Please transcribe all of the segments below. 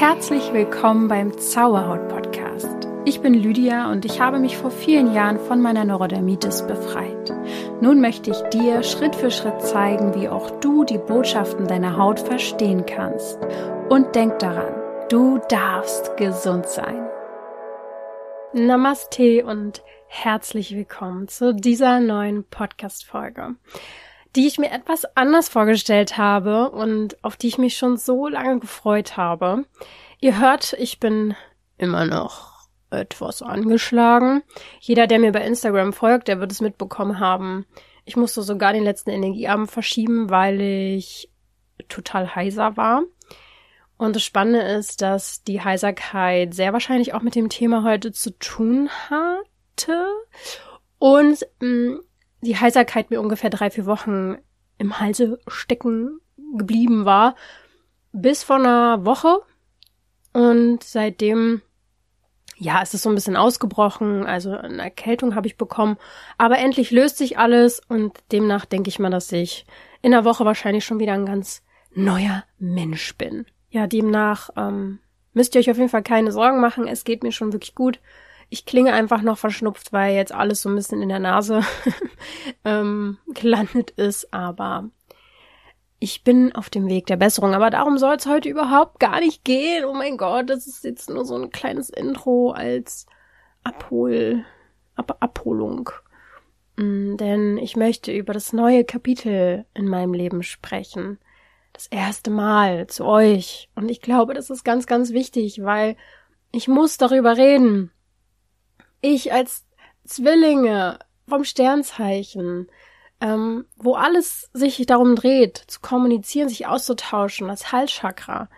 Herzlich willkommen beim Zauberhaut Podcast. Ich bin Lydia und ich habe mich vor vielen Jahren von meiner Neurodermitis befreit. Nun möchte ich dir Schritt für Schritt zeigen, wie auch du die Botschaften deiner Haut verstehen kannst. Und denk daran, du darfst gesund sein. Namaste und herzlich willkommen zu dieser neuen Podcast-Folge die ich mir etwas anders vorgestellt habe und auf die ich mich schon so lange gefreut habe. Ihr hört, ich bin immer noch etwas angeschlagen. Jeder, der mir bei Instagram folgt, der wird es mitbekommen haben. Ich musste sogar den letzten Energieabend verschieben, weil ich total heiser war. Und das Spannende ist, dass die Heiserkeit sehr wahrscheinlich auch mit dem Thema heute zu tun hatte. Und mh, mm, die Heiserkeit mir ungefähr drei, vier Wochen im Halse stecken geblieben war. Bis vor einer Woche. Und seitdem, ja, es ist so ein bisschen ausgebrochen. Also eine Erkältung habe ich bekommen. Aber endlich löst sich alles und demnach denke ich mal, dass ich in der Woche wahrscheinlich schon wieder ein ganz neuer Mensch bin. Ja, demnach ähm, müsst ihr euch auf jeden Fall keine Sorgen machen. Es geht mir schon wirklich gut. Ich klinge einfach noch verschnupft, weil jetzt alles so ein bisschen in der Nase ähm, gelandet ist, aber ich bin auf dem Weg der Besserung. Aber darum soll es heute überhaupt gar nicht gehen. Oh mein Gott, das ist jetzt nur so ein kleines Intro als Abhol, Ab Abholung. Mm, denn ich möchte über das neue Kapitel in meinem Leben sprechen. Das erste Mal zu euch. Und ich glaube, das ist ganz, ganz wichtig, weil ich muss darüber reden ich als Zwillinge vom Sternzeichen, ähm, wo alles sich darum dreht, zu kommunizieren, sich auszutauschen, das Halschakra,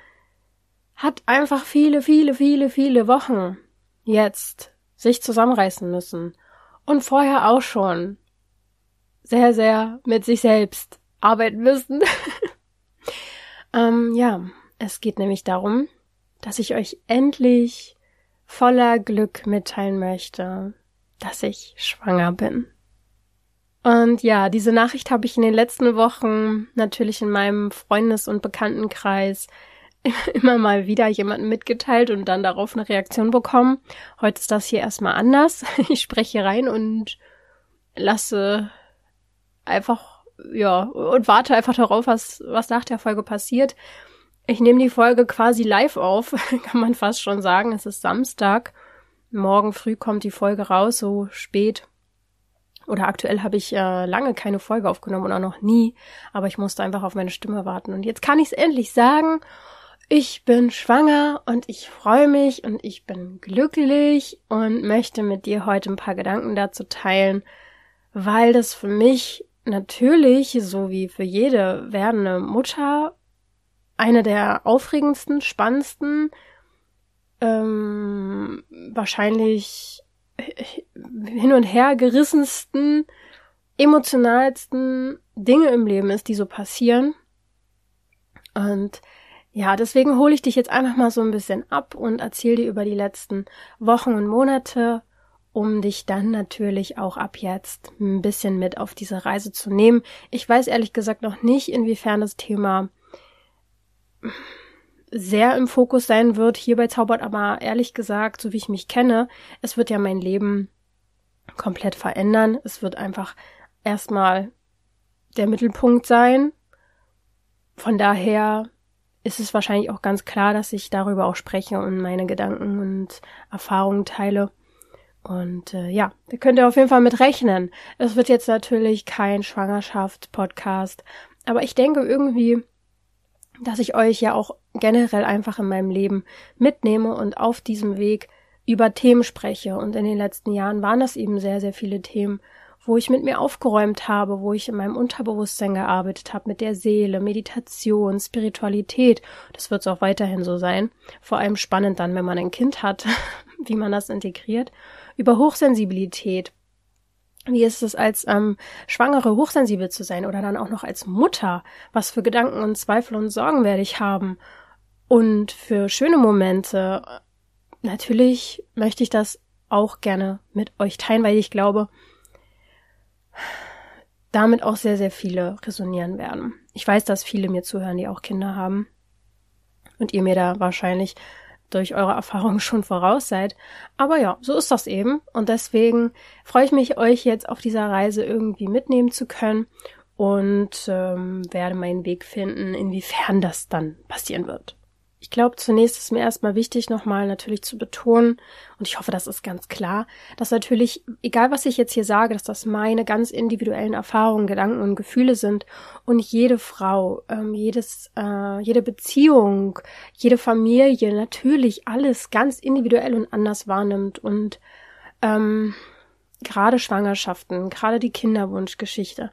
hat einfach viele, viele, viele, viele Wochen jetzt sich zusammenreißen müssen. Und vorher auch schon sehr, sehr mit sich selbst arbeiten müssen. ähm, ja, es geht nämlich darum, dass ich euch endlich voller Glück mitteilen möchte, dass ich schwanger bin. Und ja, diese Nachricht habe ich in den letzten Wochen natürlich in meinem Freundes- und Bekanntenkreis immer mal wieder jemanden mitgeteilt und dann darauf eine Reaktion bekommen. Heute ist das hier erstmal anders. Ich spreche rein und lasse einfach, ja, und warte einfach darauf, was, was nach der Folge passiert. Ich nehme die Folge quasi live auf, kann man fast schon sagen. Es ist Samstag. Morgen früh kommt die Folge raus, so spät. Oder aktuell habe ich äh, lange keine Folge aufgenommen und auch noch nie, aber ich musste einfach auf meine Stimme warten. Und jetzt kann ich es endlich sagen. Ich bin schwanger und ich freue mich und ich bin glücklich und möchte mit dir heute ein paar Gedanken dazu teilen, weil das für mich natürlich, so wie für jede werdende Mutter, eine der aufregendsten, spannendsten, ähm, wahrscheinlich hin und her gerissensten, emotionalsten Dinge im Leben ist, die so passieren. Und ja, deswegen hole ich dich jetzt einfach mal so ein bisschen ab und erzähle dir über die letzten Wochen und Monate, um dich dann natürlich auch ab jetzt ein bisschen mit auf diese Reise zu nehmen. Ich weiß ehrlich gesagt noch nicht, inwiefern das Thema sehr im Fokus sein wird hier bei Zaubert, aber ehrlich gesagt, so wie ich mich kenne, es wird ja mein Leben komplett verändern. Es wird einfach erstmal der Mittelpunkt sein. Von daher ist es wahrscheinlich auch ganz klar, dass ich darüber auch spreche und meine Gedanken und Erfahrungen teile. Und äh, ja, da könnt ihr auf jeden Fall mit rechnen. Es wird jetzt natürlich kein Schwangerschaft-Podcast, aber ich denke irgendwie, dass ich euch ja auch generell einfach in meinem Leben mitnehme und auf diesem Weg über Themen spreche. Und in den letzten Jahren waren das eben sehr, sehr viele Themen, wo ich mit mir aufgeräumt habe, wo ich in meinem Unterbewusstsein gearbeitet habe, mit der Seele, Meditation, Spiritualität. Das wird es auch weiterhin so sein. Vor allem spannend dann, wenn man ein Kind hat, wie man das integriert. Über Hochsensibilität, wie ist es als ähm, Schwangere hochsensibel zu sein oder dann auch noch als Mutter? Was für Gedanken und Zweifel und Sorgen werde ich haben? Und für schöne Momente, natürlich möchte ich das auch gerne mit euch teilen, weil ich glaube, damit auch sehr, sehr viele resonieren werden. Ich weiß, dass viele mir zuhören, die auch Kinder haben. und ihr mir da wahrscheinlich durch eure Erfahrungen schon voraus seid. Aber ja, so ist das eben. Und deswegen freue ich mich, euch jetzt auf dieser Reise irgendwie mitnehmen zu können und ähm, werde meinen Weg finden, inwiefern das dann passieren wird. Ich glaube, zunächst ist mir erstmal wichtig, nochmal natürlich zu betonen, und ich hoffe, das ist ganz klar, dass natürlich, egal was ich jetzt hier sage, dass das meine ganz individuellen Erfahrungen, Gedanken und Gefühle sind und jede Frau, ähm, jedes, äh, jede Beziehung, jede Familie natürlich alles ganz individuell und anders wahrnimmt und ähm, gerade Schwangerschaften, gerade die Kinderwunschgeschichte,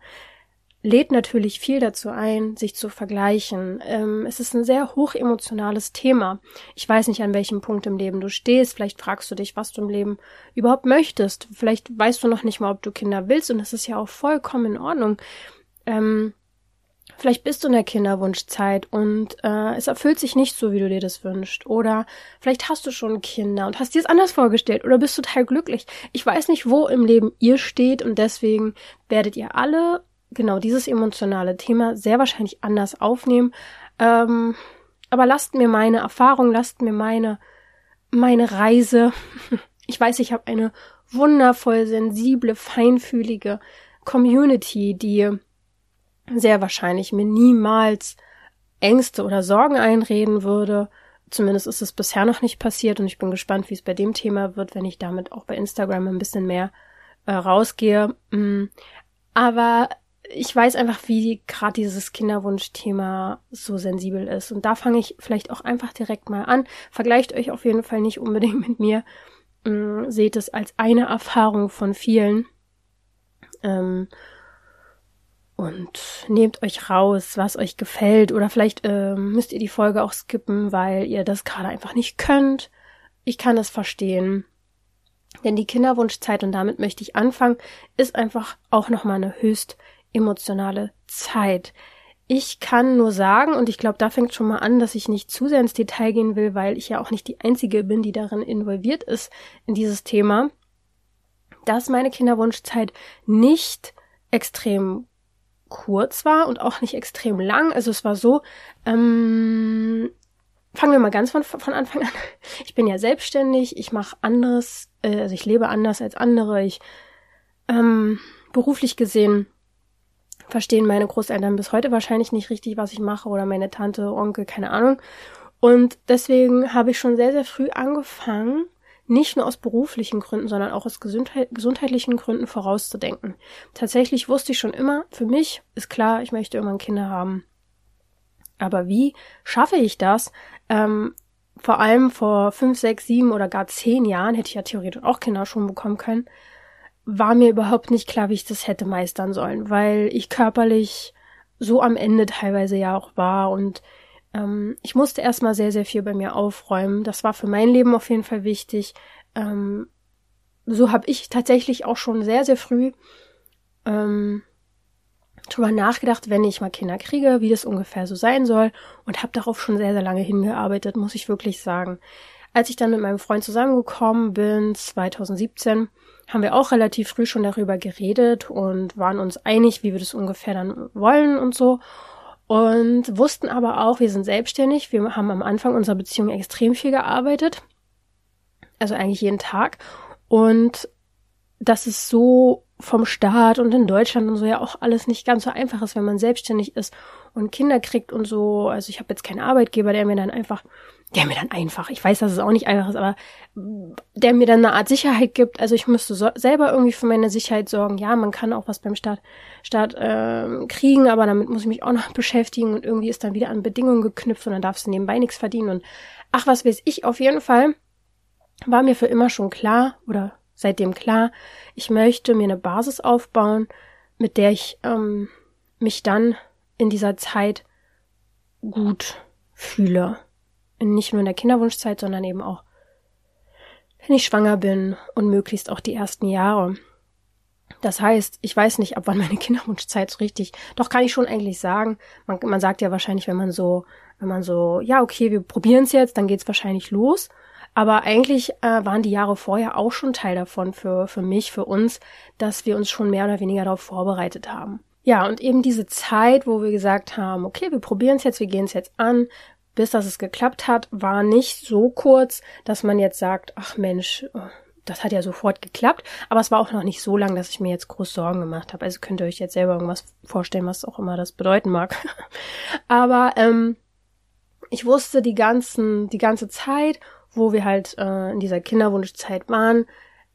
lädt natürlich viel dazu ein, sich zu vergleichen. Ähm, es ist ein sehr hochemotionales Thema. Ich weiß nicht, an welchem Punkt im Leben du stehst. Vielleicht fragst du dich, was du im Leben überhaupt möchtest. Vielleicht weißt du noch nicht mal, ob du Kinder willst und das ist ja auch vollkommen in Ordnung. Ähm, vielleicht bist du in der Kinderwunschzeit und äh, es erfüllt sich nicht so, wie du dir das wünschst. Oder vielleicht hast du schon Kinder und hast dir es anders vorgestellt oder bist total glücklich. Ich weiß nicht, wo im Leben ihr steht und deswegen werdet ihr alle genau dieses emotionale Thema sehr wahrscheinlich anders aufnehmen. Ähm, aber lasst mir meine Erfahrung, lasst mir meine, meine Reise. Ich weiß, ich habe eine wundervoll sensible, feinfühlige Community, die sehr wahrscheinlich mir niemals Ängste oder Sorgen einreden würde. Zumindest ist es bisher noch nicht passiert und ich bin gespannt, wie es bei dem Thema wird, wenn ich damit auch bei Instagram ein bisschen mehr äh, rausgehe. Mm. Aber ich weiß einfach, wie gerade dieses Kinderwunschthema so sensibel ist. Und da fange ich vielleicht auch einfach direkt mal an. Vergleicht euch auf jeden Fall nicht unbedingt mit mir. Ähm, seht es als eine Erfahrung von vielen. Ähm, und nehmt euch raus, was euch gefällt. Oder vielleicht ähm, müsst ihr die Folge auch skippen, weil ihr das gerade einfach nicht könnt. Ich kann das verstehen. Denn die Kinderwunschzeit, und damit möchte ich anfangen, ist einfach auch nochmal eine höchst emotionale Zeit. Ich kann nur sagen, und ich glaube, da fängt schon mal an, dass ich nicht zu sehr ins Detail gehen will, weil ich ja auch nicht die Einzige bin, die darin involviert ist in dieses Thema, dass meine Kinderwunschzeit nicht extrem kurz war und auch nicht extrem lang. Also es war so, ähm, fangen wir mal ganz von, von Anfang an. Ich bin ja selbstständig, ich mache anderes, äh, also ich lebe anders als andere. Ich ähm, beruflich gesehen verstehen meine Großeltern bis heute wahrscheinlich nicht richtig, was ich mache oder meine Tante, Onkel, keine Ahnung. Und deswegen habe ich schon sehr, sehr früh angefangen, nicht nur aus beruflichen Gründen, sondern auch aus gesundheit gesundheitlichen Gründen vorauszudenken. Tatsächlich wusste ich schon immer, für mich ist klar, ich möchte irgendwann Kinder haben. Aber wie schaffe ich das? Ähm, vor allem vor fünf, sechs, sieben oder gar zehn Jahren hätte ich ja theoretisch auch Kinder schon bekommen können war mir überhaupt nicht klar, wie ich das hätte meistern sollen, weil ich körperlich so am Ende teilweise ja auch war und ähm, ich musste erstmal sehr, sehr viel bei mir aufräumen. Das war für mein Leben auf jeden Fall wichtig. Ähm, so habe ich tatsächlich auch schon sehr, sehr früh ähm, drüber nachgedacht, wenn ich mal Kinder kriege, wie das ungefähr so sein soll und habe darauf schon sehr, sehr lange hingearbeitet, muss ich wirklich sagen. Als ich dann mit meinem Freund zusammengekommen bin, 2017, haben wir auch relativ früh schon darüber geredet und waren uns einig, wie wir das ungefähr dann wollen und so. Und wussten aber auch, wir sind selbstständig. Wir haben am Anfang unserer Beziehung extrem viel gearbeitet. Also eigentlich jeden Tag. Und das ist so vom Staat und in Deutschland und so ja auch alles nicht ganz so einfach ist, wenn man selbstständig ist und Kinder kriegt und so. Also ich habe jetzt keinen Arbeitgeber, der mir dann einfach der mir dann einfach, ich weiß, dass es auch nicht einfach ist, aber der mir dann eine Art Sicherheit gibt. Also ich müsste so, selber irgendwie für meine Sicherheit sorgen. Ja, man kann auch was beim Staat, Staat äh, kriegen, aber damit muss ich mich auch noch beschäftigen und irgendwie ist dann wieder an Bedingungen geknüpft und dann darfst du nebenbei nichts verdienen und ach, was weiß ich, auf jeden Fall war mir für immer schon klar oder seitdem klar, ich möchte mir eine Basis aufbauen, mit der ich ähm, mich dann in dieser Zeit gut fühle nicht nur in der Kinderwunschzeit, sondern eben auch, wenn ich schwanger bin und möglichst auch die ersten Jahre. Das heißt, ich weiß nicht, ab wann meine Kinderwunschzeit so richtig. Doch kann ich schon eigentlich sagen. Man, man sagt ja wahrscheinlich, wenn man so, wenn man so, ja okay, wir probieren es jetzt, dann geht's wahrscheinlich los. Aber eigentlich äh, waren die Jahre vorher auch schon Teil davon für für mich, für uns, dass wir uns schon mehr oder weniger darauf vorbereitet haben. Ja, und eben diese Zeit, wo wir gesagt haben, okay, wir probieren es jetzt, wir gehen es jetzt an, bis dass es geklappt hat, war nicht so kurz, dass man jetzt sagt, ach Mensch, oh, das hat ja sofort geklappt, aber es war auch noch nicht so lang, dass ich mir jetzt groß Sorgen gemacht habe. Also könnt ihr euch jetzt selber irgendwas vorstellen, was auch immer das bedeuten mag. aber ähm, ich wusste die ganzen, die ganze Zeit, wo wir halt äh, in dieser Kinderwunschzeit waren,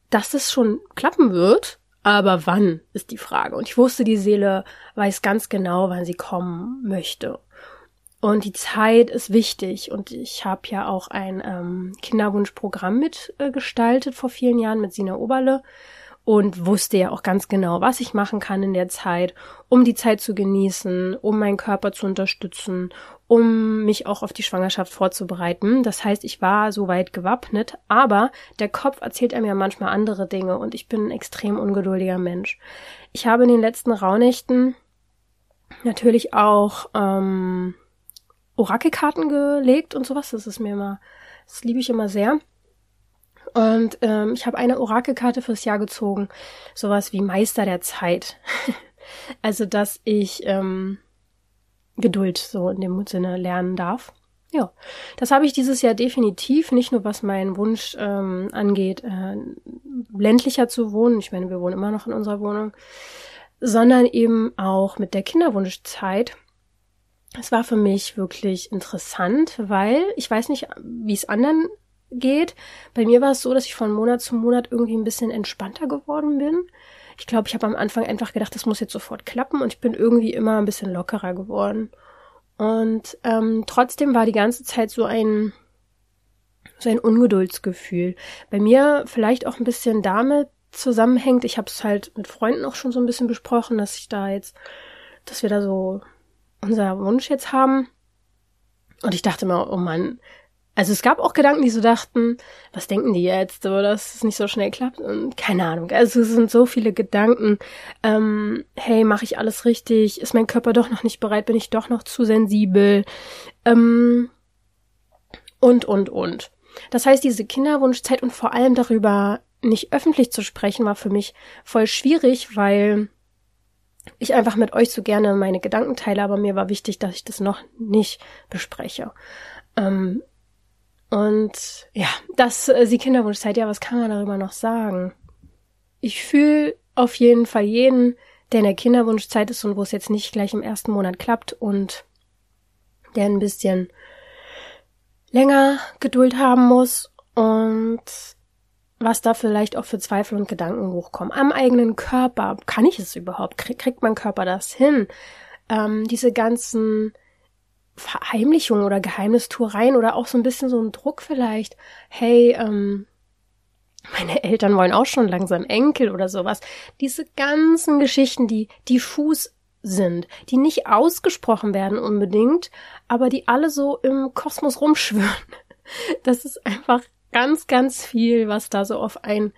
dass es schon klappen wird. Aber wann ist die Frage. Und ich wusste, die Seele weiß ganz genau, wann sie kommen möchte. Und die Zeit ist wichtig. Und ich habe ja auch ein ähm, Kinderwunschprogramm mitgestaltet äh, vor vielen Jahren mit Sina Oberle und wusste ja auch ganz genau, was ich machen kann in der Zeit, um die Zeit zu genießen, um meinen Körper zu unterstützen, um mich auch auf die Schwangerschaft vorzubereiten. Das heißt, ich war soweit gewappnet, aber der Kopf erzählt einem ja manchmal andere Dinge und ich bin ein extrem ungeduldiger Mensch. Ich habe in den letzten Rauhnächten natürlich auch ähm, Orakelkarten gelegt und sowas. Das ist mir immer, das liebe ich immer sehr. Und ähm, ich habe eine Orakelkarte fürs Jahr gezogen, sowas wie Meister der Zeit. also, dass ich ähm, Geduld so in dem Sinne lernen darf. Ja, das habe ich dieses Jahr definitiv, nicht nur was meinen Wunsch ähm, angeht, äh, ländlicher zu wohnen. Ich meine, wir wohnen immer noch in unserer Wohnung, sondern eben auch mit der Kinderwunschzeit es war für mich wirklich interessant, weil ich weiß nicht, wie es anderen geht. Bei mir war es so, dass ich von Monat zu Monat irgendwie ein bisschen entspannter geworden bin. Ich glaube, ich habe am Anfang einfach gedacht, das muss jetzt sofort klappen und ich bin irgendwie immer ein bisschen lockerer geworden. Und ähm, trotzdem war die ganze Zeit so ein so ein Ungeduldsgefühl. Bei mir vielleicht auch ein bisschen damit zusammenhängt. Ich habe es halt mit Freunden auch schon so ein bisschen besprochen, dass ich da jetzt, dass wir da so unser Wunsch jetzt haben. Und ich dachte mir, oh Mann, also es gab auch Gedanken, die so dachten, was denken die jetzt, so, dass es nicht so schnell klappt und keine Ahnung. Also es sind so viele Gedanken. Ähm, hey, mache ich alles richtig? Ist mein Körper doch noch nicht bereit? Bin ich doch noch zu sensibel? Ähm, und und und. Das heißt, diese Kinderwunschzeit und vor allem darüber nicht öffentlich zu sprechen, war für mich voll schwierig, weil ich einfach mit euch so gerne meine Gedanken teile, aber mir war wichtig, dass ich das noch nicht bespreche. Ähm, und ja, das, äh, die Kinderwunschzeit, ja, was kann man darüber noch sagen? Ich fühle auf jeden Fall jeden, der in der Kinderwunschzeit ist und wo es jetzt nicht gleich im ersten Monat klappt und der ein bisschen länger Geduld haben muss und was da vielleicht auch für Zweifel und Gedanken hochkommen. Am eigenen Körper. Kann ich es überhaupt? Kriegt mein Körper das hin? Ähm, diese ganzen Verheimlichungen oder Geheimnistuereien oder auch so ein bisschen so ein Druck vielleicht. Hey, ähm, meine Eltern wollen auch schon langsam Enkel oder sowas. Diese ganzen Geschichten, die diffus sind, die nicht ausgesprochen werden unbedingt, aber die alle so im Kosmos rumschwören. Das ist einfach ganz, ganz viel, was da so auf ein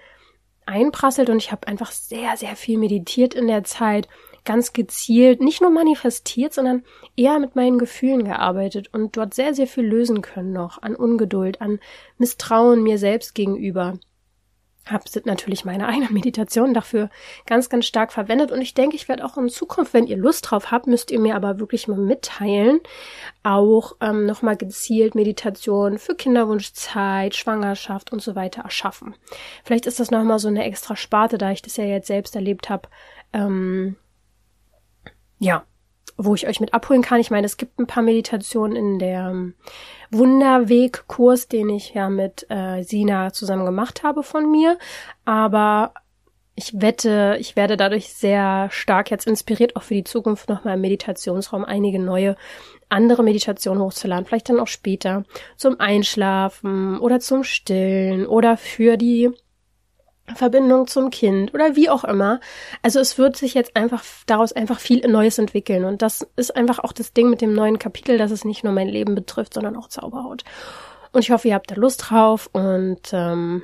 einprasselt. Und ich habe einfach sehr, sehr viel meditiert in der Zeit, ganz gezielt, nicht nur manifestiert, sondern eher mit meinen Gefühlen gearbeitet und dort sehr, sehr viel lösen können noch an Ungeduld, an Misstrauen mir selbst gegenüber habe natürlich meine eigene Meditation dafür ganz, ganz stark verwendet. Und ich denke, ich werde auch in Zukunft, wenn ihr Lust drauf habt, müsst ihr mir aber wirklich mal mitteilen, auch ähm, nochmal gezielt Meditation für Kinderwunschzeit, Schwangerschaft und so weiter erschaffen. Vielleicht ist das nochmal so eine extra Sparte, da ich das ja jetzt selbst erlebt habe. Ähm, ja, wo ich euch mit abholen kann. Ich meine, es gibt ein paar Meditationen in der ähm, Wunderweg-Kurs, den ich ja mit äh, Sina zusammen gemacht habe von mir. Aber ich wette, ich werde dadurch sehr stark jetzt inspiriert, auch für die Zukunft nochmal im Meditationsraum einige neue andere Meditationen hochzuladen, vielleicht dann auch später zum Einschlafen oder zum Stillen oder für die Verbindung zum Kind oder wie auch immer. Also es wird sich jetzt einfach daraus einfach viel Neues entwickeln und das ist einfach auch das Ding mit dem neuen Kapitel, dass es nicht nur mein Leben betrifft, sondern auch Zauberhaut. Und ich hoffe, ihr habt da Lust drauf und ähm,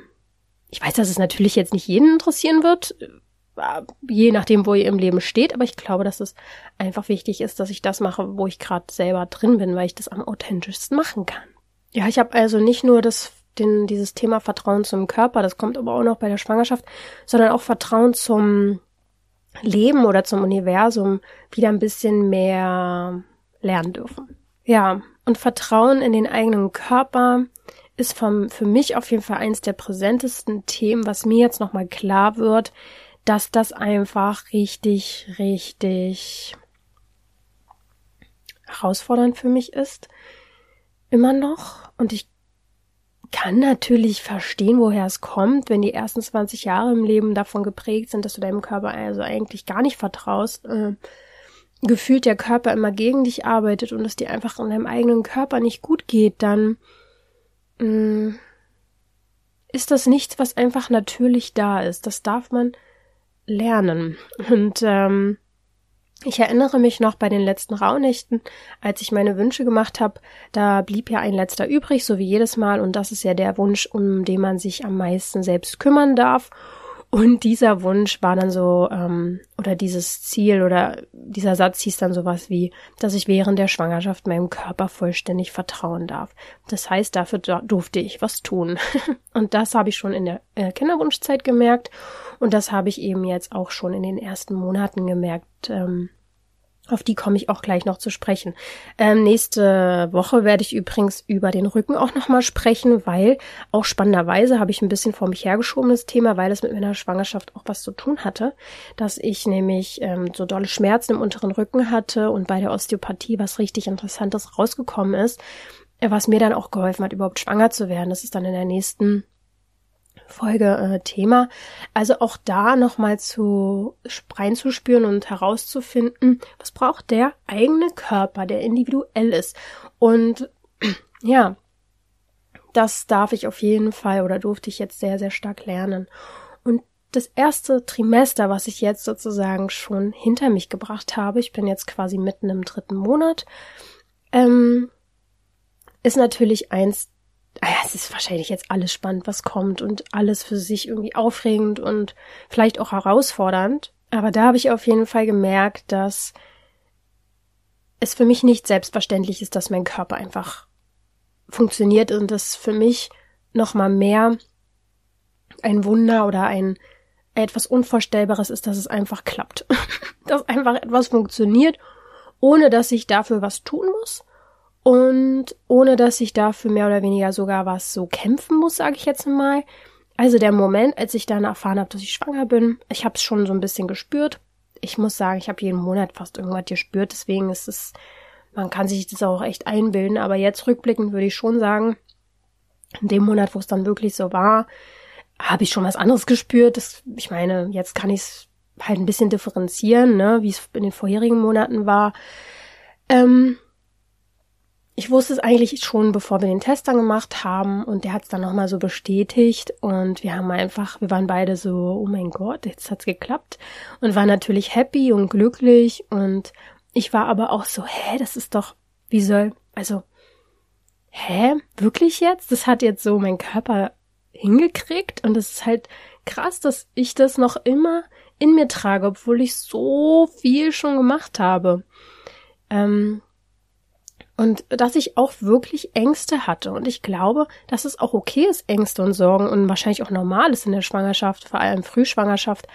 ich weiß, dass es natürlich jetzt nicht jeden interessieren wird, äh, je nachdem, wo ihr im Leben steht, aber ich glaube, dass es einfach wichtig ist, dass ich das mache, wo ich gerade selber drin bin, weil ich das am authentischsten machen kann. Ja, ich habe also nicht nur das den, dieses Thema Vertrauen zum Körper, das kommt aber auch noch bei der Schwangerschaft, sondern auch Vertrauen zum Leben oder zum Universum wieder ein bisschen mehr lernen dürfen. Ja, Und Vertrauen in den eigenen Körper ist vom, für mich auf jeden Fall eins der präsentesten Themen, was mir jetzt nochmal klar wird, dass das einfach richtig, richtig herausfordernd für mich ist. Immer noch. Und ich kann natürlich verstehen, woher es kommt, wenn die ersten 20 Jahre im Leben davon geprägt sind, dass du deinem Körper also eigentlich gar nicht vertraust. Äh, gefühlt der Körper immer gegen dich arbeitet und es dir einfach in deinem eigenen Körper nicht gut geht, dann mh, mm, ist das nichts, was einfach natürlich da ist. Das darf man lernen. Und ähm, ich erinnere mich noch bei den letzten Rauhnächten, als ich meine Wünsche gemacht habe, da blieb ja ein letzter übrig, so wie jedes Mal, und das ist ja der Wunsch, um den man sich am meisten selbst kümmern darf. Und dieser Wunsch war dann so, ähm, oder dieses Ziel oder dieser Satz hieß dann sowas wie, dass ich während der Schwangerschaft meinem Körper vollständig vertrauen darf. Das heißt, dafür durfte ich was tun. und das habe ich schon in der äh, Kinderwunschzeit gemerkt. Und das habe ich eben jetzt auch schon in den ersten Monaten gemerkt. Ähm, auf die komme ich auch gleich noch zu sprechen. Ähm, nächste Woche werde ich übrigens über den Rücken auch nochmal sprechen, weil auch spannenderweise habe ich ein bisschen vor mich hergeschobenes Thema, weil es mit meiner Schwangerschaft auch was zu tun hatte, dass ich nämlich ähm, so dolle Schmerzen im unteren Rücken hatte und bei der Osteopathie was richtig Interessantes rausgekommen ist, äh, was mir dann auch geholfen hat, überhaupt schwanger zu werden. Das ist dann in der nächsten Folge äh, Thema. Also auch da nochmal zu reinzuspüren und herauszufinden, was braucht der eigene Körper, der individuell ist. Und ja, das darf ich auf jeden Fall oder durfte ich jetzt sehr, sehr stark lernen. Und das erste Trimester, was ich jetzt sozusagen schon hinter mich gebracht habe, ich bin jetzt quasi mitten im dritten Monat, ähm, ist natürlich eins es ist wahrscheinlich jetzt alles spannend, was kommt und alles für sich irgendwie aufregend und vielleicht auch herausfordernd. Aber da habe ich auf jeden Fall gemerkt, dass es für mich nicht selbstverständlich ist, dass mein Körper einfach funktioniert und das für mich nochmal mehr ein Wunder oder ein etwas Unvorstellbares ist, dass es einfach klappt. dass einfach etwas funktioniert, ohne dass ich dafür was tun muss und ohne dass ich dafür mehr oder weniger sogar was so kämpfen muss, sage ich jetzt mal. Also der Moment, als ich dann erfahren habe, dass ich schwanger bin, ich habe es schon so ein bisschen gespürt. Ich muss sagen, ich habe jeden Monat fast irgendwas gespürt, deswegen ist es, man kann sich das auch echt einbilden, aber jetzt rückblickend würde ich schon sagen, in dem Monat, wo es dann wirklich so war, habe ich schon was anderes gespürt. Das, ich meine, jetzt kann ich es halt ein bisschen differenzieren, ne, wie es in den vorherigen Monaten war. Ähm, ich wusste es eigentlich schon, bevor wir den Test dann gemacht haben und der hat es dann nochmal so bestätigt und wir haben einfach, wir waren beide so, oh mein Gott, jetzt hat's geklappt und waren natürlich happy und glücklich und ich war aber auch so, hä, das ist doch, wie soll, also, hä, wirklich jetzt? Das hat jetzt so mein Körper hingekriegt und es ist halt krass, dass ich das noch immer in mir trage, obwohl ich so viel schon gemacht habe. Ähm, und dass ich auch wirklich Ängste hatte. Und ich glaube, dass es auch okay ist, Ängste und Sorgen und wahrscheinlich auch normal ist in der Schwangerschaft, vor allem Frühschwangerschaft.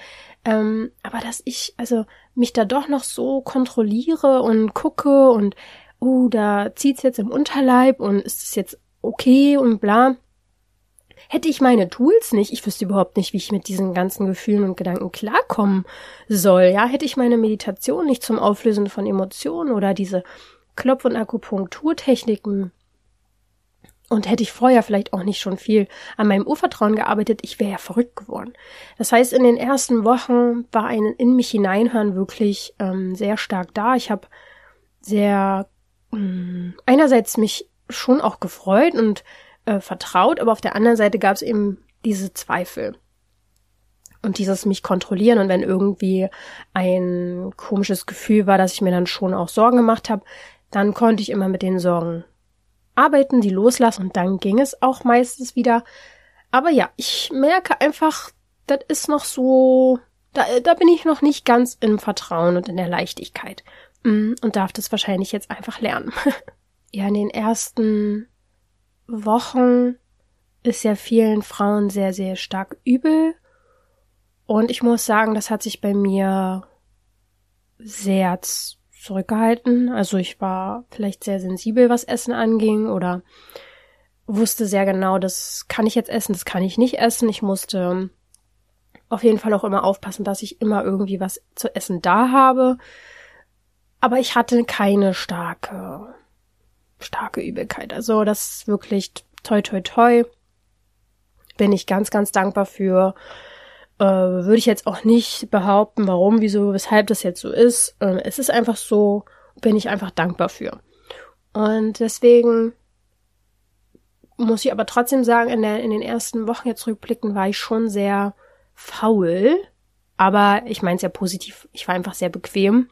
Ähm, aber dass ich also mich da doch noch so kontrolliere und gucke und oh, da zieht's jetzt im Unterleib und ist es jetzt okay und bla. Hätte ich meine Tools nicht, ich wüsste überhaupt nicht, wie ich mit diesen ganzen Gefühlen und Gedanken klarkommen soll. Ja, hätte ich meine Meditation nicht zum Auflösen von Emotionen oder diese Klopf- und Akupunkturtechniken und hätte ich vorher vielleicht auch nicht schon viel an meinem Urvertrauen gearbeitet, ich wäre ja verrückt geworden. Das heißt, in den ersten Wochen war ein in mich hineinhören wirklich ähm, sehr stark da. Ich habe sehr ähm, einerseits mich schon auch gefreut und äh, vertraut, aber auf der anderen Seite gab es eben diese Zweifel und dieses mich kontrollieren und wenn irgendwie ein komisches Gefühl war, dass ich mir dann schon auch Sorgen gemacht habe, dann konnte ich immer mit den Sorgen arbeiten, die loslassen und dann ging es auch meistens wieder. Aber ja, ich merke einfach, das ist noch so, da, da bin ich noch nicht ganz im Vertrauen und in der Leichtigkeit mm, und darf das wahrscheinlich jetzt einfach lernen. ja, in den ersten Wochen ist ja vielen Frauen sehr, sehr stark übel. Und ich muss sagen, das hat sich bei mir sehr zurückgehalten. Also ich war vielleicht sehr sensibel, was Essen anging oder wusste sehr genau, das kann ich jetzt essen, das kann ich nicht essen. Ich musste auf jeden Fall auch immer aufpassen, dass ich immer irgendwie was zu essen da habe. Aber ich hatte keine starke, starke Übelkeit. Also das ist wirklich toi toi toi. Bin ich ganz, ganz dankbar für. Äh, würde ich jetzt auch nicht behaupten, warum, wieso, weshalb das jetzt so ist. Äh, es ist einfach so, bin ich einfach dankbar für. Und deswegen muss ich aber trotzdem sagen, in, der, in den ersten Wochen jetzt rückblicken, war ich schon sehr faul. Aber ich meine es ja positiv. Ich war einfach sehr bequem.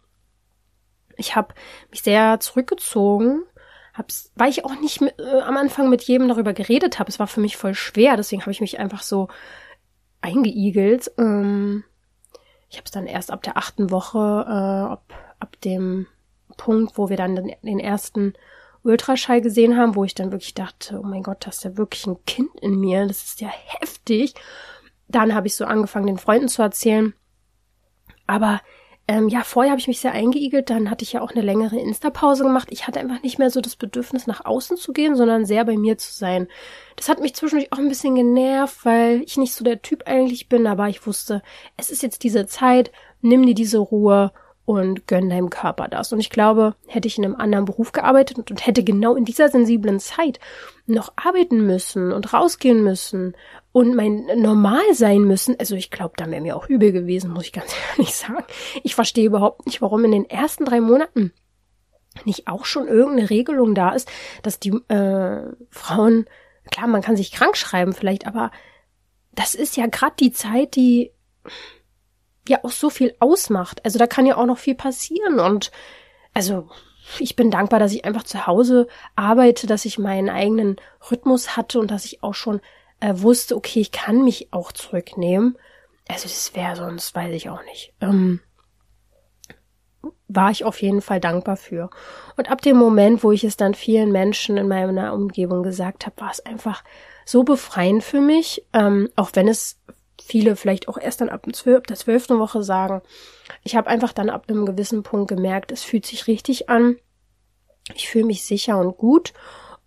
Ich habe mich sehr zurückgezogen, hab's, weil ich auch nicht mit, äh, am Anfang mit jedem darüber geredet habe. Es war für mich voll schwer, deswegen habe ich mich einfach so eingeigelt. Ähm, ich habe es dann erst ab der achten Woche, äh, ab, ab dem Punkt, wo wir dann den, den ersten Ultraschall gesehen haben, wo ich dann wirklich dachte, oh mein Gott, das ist ja wirklich ein Kind in mir, das ist ja heftig. Dann habe ich so angefangen, den Freunden zu erzählen. Aber ähm, ja, vorher habe ich mich sehr eingeigelt, dann hatte ich ja auch eine längere Insta-Pause gemacht. Ich hatte einfach nicht mehr so das Bedürfnis, nach außen zu gehen, sondern sehr bei mir zu sein. Das hat mich zwischendurch auch ein bisschen genervt, weil ich nicht so der Typ eigentlich bin, aber ich wusste, es ist jetzt diese Zeit, nimm dir diese Ruhe und gönn deinem Körper das. Und ich glaube, hätte ich in einem anderen Beruf gearbeitet und hätte genau in dieser sensiblen Zeit noch arbeiten müssen und rausgehen müssen und mein normal sein müssen, also ich glaube, dann wäre mir auch übel gewesen, muss ich ganz ehrlich sagen. Ich verstehe überhaupt nicht, warum in den ersten drei Monaten nicht auch schon irgendeine Regelung da ist, dass die äh, Frauen, klar, man kann sich krank schreiben vielleicht, aber das ist ja gerade die Zeit, die ja auch so viel ausmacht. Also da kann ja auch noch viel passieren und also ich bin dankbar, dass ich einfach zu Hause arbeite, dass ich meinen eigenen Rhythmus hatte und dass ich auch schon äh, wusste, okay, ich kann mich auch zurücknehmen. Also das wäre sonst, weiß ich auch nicht. Ähm, war ich auf jeden Fall dankbar für. Und ab dem Moment, wo ich es dann vielen Menschen in meiner Umgebung gesagt habe, war es einfach so befreiend für mich, ähm, auch wenn es viele vielleicht auch erst dann ab der zwölften Woche sagen. Ich habe einfach dann ab einem gewissen Punkt gemerkt, es fühlt sich richtig an. Ich fühle mich sicher und gut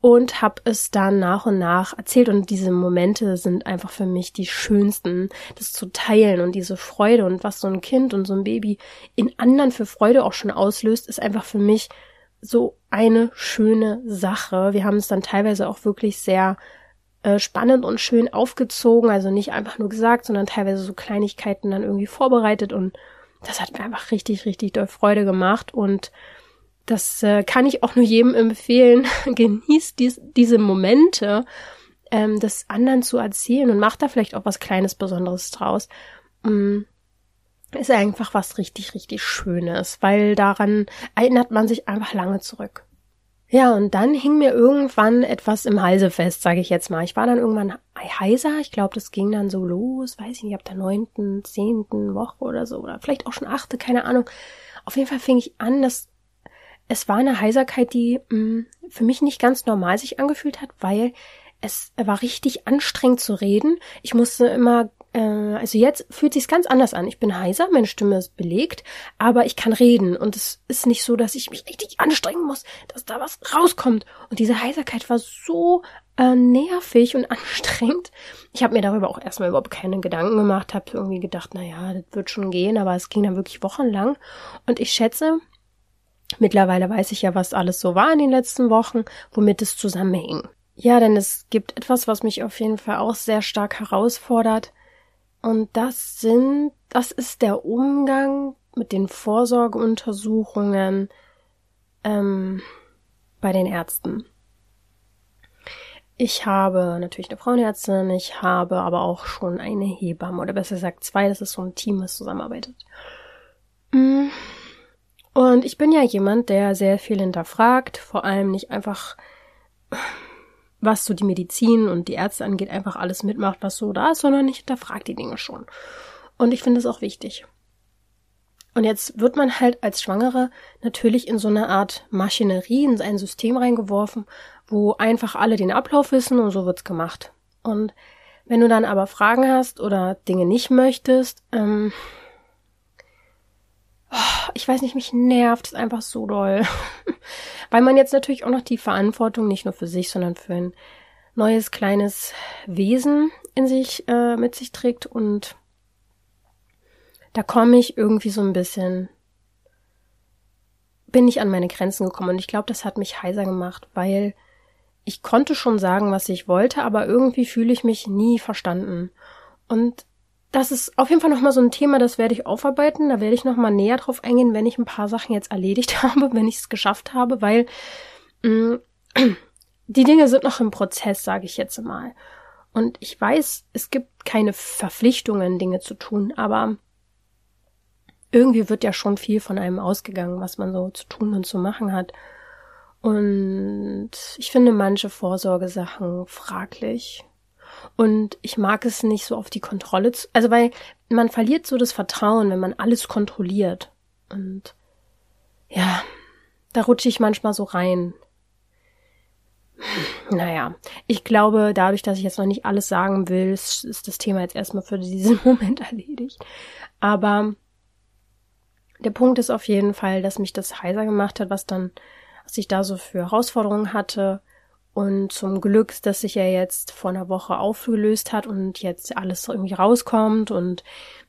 und habe es dann nach und nach erzählt und diese Momente sind einfach für mich die schönsten, das zu teilen und diese Freude und was so ein Kind und so ein Baby in anderen für Freude auch schon auslöst, ist einfach für mich so eine schöne Sache. Wir haben es dann teilweise auch wirklich sehr äh, spannend und schön aufgezogen, also nicht einfach nur gesagt, sondern teilweise so Kleinigkeiten dann irgendwie vorbereitet und das hat mir einfach richtig, richtig doll Freude gemacht und das äh, kann ich auch nur jedem empfehlen. Genießt dies, diese Momente, ähm, das anderen zu erzählen und macht da vielleicht auch was Kleines Besonderes draus. Ähm, ist einfach was richtig, richtig Schönes, weil daran erinnert man sich einfach lange zurück. Ja, und dann hing mir irgendwann etwas im Halse fest, sage ich jetzt mal. Ich war dann irgendwann heiser. Ich glaube, das ging dann so los, weiß ich nicht, ab der neunten, zehnten Woche oder so, oder vielleicht auch schon achte, keine Ahnung. Auf jeden Fall fing ich an, dass es war eine Heiserkeit, die mh, mm, für mich nicht ganz normal sich angefühlt hat, weil es war richtig anstrengend zu reden. Ich musste immer also jetzt fühlt sich's ganz anders an. Ich bin heiser, meine Stimme ist belegt, aber ich kann reden und es ist nicht so, dass ich mich richtig anstrengen muss, dass da was rauskommt. Und diese Heiserkeit war so äh, nervig und anstrengend. Ich habe mir darüber auch erstmal überhaupt keine Gedanken gemacht, habe irgendwie gedacht, na ja, das wird schon gehen, aber es ging dann wirklich wochenlang und ich schätze, Mittlerweile weiß ich ja, was alles so war in den letzten Wochen, womit es zusammenhing. Ja, denn es gibt etwas, was mich auf jeden Fall auch sehr stark herausfordert. Und das sind, das ist der Umgang mit den Vorsorgeuntersuchungen ähm, bei den Ärzten. Ich habe natürlich eine Frauenärztin, ich habe aber auch schon eine Hebamme oder besser gesagt zwei, das ist so ein Team, das zusammenarbeitet. Mm. Und ich bin ja jemand, der sehr viel hinterfragt, vor allem nicht einfach was so die Medizin und die Ärzte angeht, einfach alles mitmacht, was so da ist, sondern ich hinterfragt die Dinge schon. Und ich finde es auch wichtig. Und jetzt wird man halt als Schwangere natürlich in so eine Art Maschinerie, in ein System reingeworfen, wo einfach alle den Ablauf wissen und so wird's gemacht. Und wenn du dann aber Fragen hast oder Dinge nicht möchtest, ähm, ich weiß nicht, mich nervt es einfach so doll. Weil man jetzt natürlich auch noch die Verantwortung nicht nur für sich, sondern für ein neues kleines Wesen in sich äh, mit sich trägt und da komme ich irgendwie so ein bisschen bin ich an meine Grenzen gekommen und ich glaube, das hat mich heiser gemacht, weil ich konnte schon sagen, was ich wollte, aber irgendwie fühle ich mich nie verstanden. Und das ist auf jeden Fall nochmal so ein Thema, das werde ich aufarbeiten. Da werde ich nochmal näher drauf eingehen, wenn ich ein paar Sachen jetzt erledigt habe, wenn ich es geschafft habe, weil mh, mm, die Dinge sind noch im Prozess, sage ich jetzt mal. Und ich weiß, es gibt keine Verpflichtungen, Dinge zu tun, aber irgendwie wird ja schon viel von einem ausgegangen, was man so zu tun und zu machen hat. Und ich finde manche Vorsorgesachen fraglich. Und ich mag es nicht so auf die Kontrolle zu, also weil man verliert so das Vertrauen, wenn man alles kontrolliert. Und ja, da rutsche ich manchmal so rein. Naja, ich glaube, dadurch, dass ich jetzt noch nicht alles sagen will, ist das Thema jetzt erstmal für diesen Moment erledigt. Aber der Punkt ist auf jeden Fall, dass mich das heiser gemacht hat, was dann, was ich da so für Herausforderungen hatte. Und zum Glück, dass sich ja jetzt vor einer Woche aufgelöst hat und jetzt alles irgendwie rauskommt und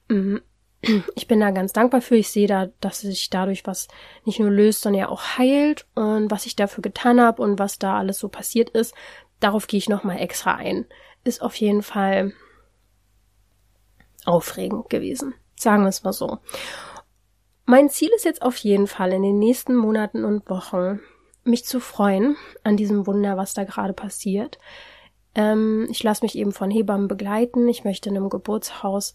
mm, ich bin da ganz dankbar für. Ich sehe da, dass sich dadurch was nicht nur löst, sondern ja auch heilt und was ich dafür getan habe und was da alles so passiert ist. Darauf gehe ich nochmal extra ein. Ist auf jeden Fall aufregend gewesen. Sagen wir es mal so. Mein Ziel ist jetzt auf jeden Fall in den nächsten Monaten und Wochen, mich zu freuen an diesem Wunder, was da gerade passiert. Ähm, ich lasse mich eben von Hebammen begleiten. Ich möchte in einem Geburtshaus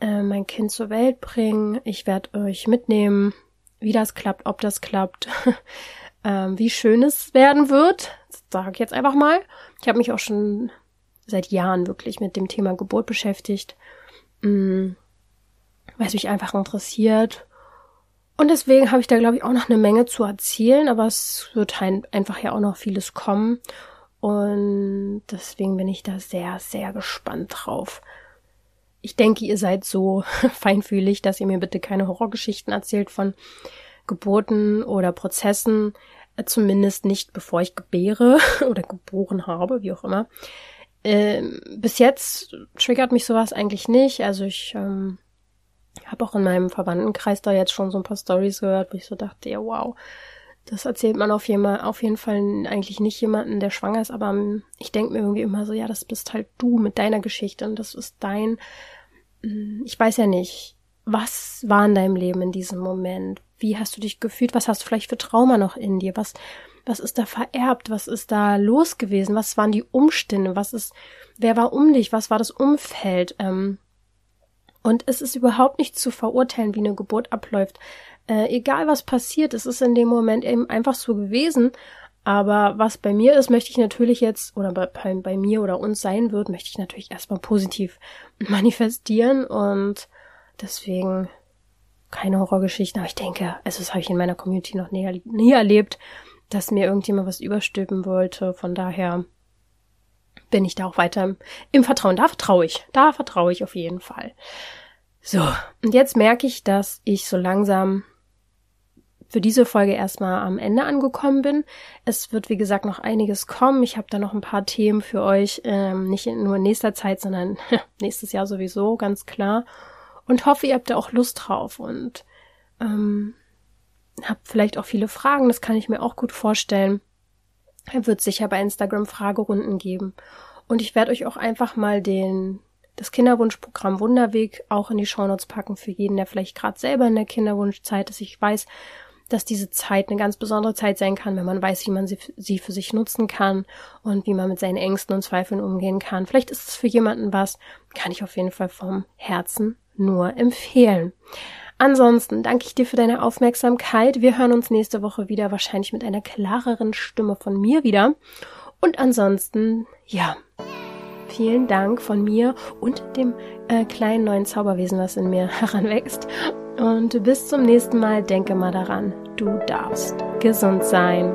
äh, mein Kind zur Welt bringen. Ich werde euch mitnehmen, wie das klappt, ob das klappt, ähm, wie schön es werden wird. Sage ich jetzt einfach mal. Ich habe mich auch schon seit Jahren wirklich mit dem Thema Geburt beschäftigt, mm, weil es mich einfach interessiert und deswegen habe ich da, glaube ich, auch noch eine Menge zu erzählen, aber es wird einfach ja auch noch vieles kommen. Und deswegen bin ich da sehr, sehr gespannt drauf. Ich denke, ihr seid so feinfühlig, dass ihr mir bitte keine Horrorgeschichten erzählt von Geburten oder Prozessen. Zumindest nicht, bevor ich gebäre oder geboren habe, wie auch immer. Ähm, bis jetzt triggert mich sowas eigentlich nicht. Also ich ähm, habe auch in meinem Verwandtenkreis da jetzt schon so ein paar Stories gehört, wo ich so dachte, ja wow, das erzählt man auf jeden, Fall, auf jeden Fall eigentlich nicht jemanden, der schwanger ist, aber ähm, ich denke mir irgendwie immer so, ja, das bist halt du mit deiner Geschichte und das ist dein, mm, ich weiß ja nicht, was war in deinem Leben in diesem Moment? Wie hast du dich gefühlt? Was hast du vielleicht für Trauma noch in dir? Was, was ist da vererbt? Was ist da los gewesen? Was waren die Umstände? Was ist, wer war um dich? Was war das Umfeld? Ähm, und es ist überhaupt nicht zu verurteilen, wie eine Geburt abläuft. Äh, egal was passiert, es ist in dem Moment eben einfach so gewesen. Aber was bei mir ist, möchte ich natürlich jetzt, oder bei, bei mir oder uns sein wird, möchte ich natürlich erstmal positiv manifestieren. Und deswegen keine Horrorgeschichten. Aber ich denke, also das habe ich in meiner Community noch nie, nie erlebt, dass mir irgendjemand was überstülpen wollte. Von daher bin ich da auch weiter im Vertrauen. Da vertraue ich. Da vertraue ich auf jeden Fall. So, und jetzt merke ich, dass ich so langsam für diese Folge erstmal am Ende angekommen bin. Es wird, wie gesagt, noch einiges kommen. Ich habe da noch ein paar Themen für euch, ähm, nicht nur in nächster Zeit, sondern nächstes Jahr sowieso, ganz klar. Und hoffe, ihr habt da auch Lust drauf und ähm, habt vielleicht auch viele Fragen. Das kann ich mir auch gut vorstellen. Er wird sicher bei Instagram Fragerunden geben. Und ich werde euch auch einfach mal den, das Kinderwunschprogramm Wunderweg auch in die Shownotes packen für jeden, der vielleicht gerade selber in der Kinderwunschzeit ist. Ich weiß, dass diese Zeit eine ganz besondere Zeit sein kann, wenn man weiß, wie man sie, sie für sich nutzen kann und wie man mit seinen Ängsten und Zweifeln umgehen kann. Vielleicht ist es für jemanden was, kann ich auf jeden Fall vom Herzen nur empfehlen. Ansonsten danke ich dir für deine Aufmerksamkeit. Wir hören uns nächste Woche wieder, wahrscheinlich mit einer klareren Stimme von mir wieder. Und ansonsten, ja, vielen Dank von mir und dem äh, kleinen neuen Zauberwesen, was in mir heranwächst. Und bis zum nächsten Mal, denke mal daran, du darfst gesund sein.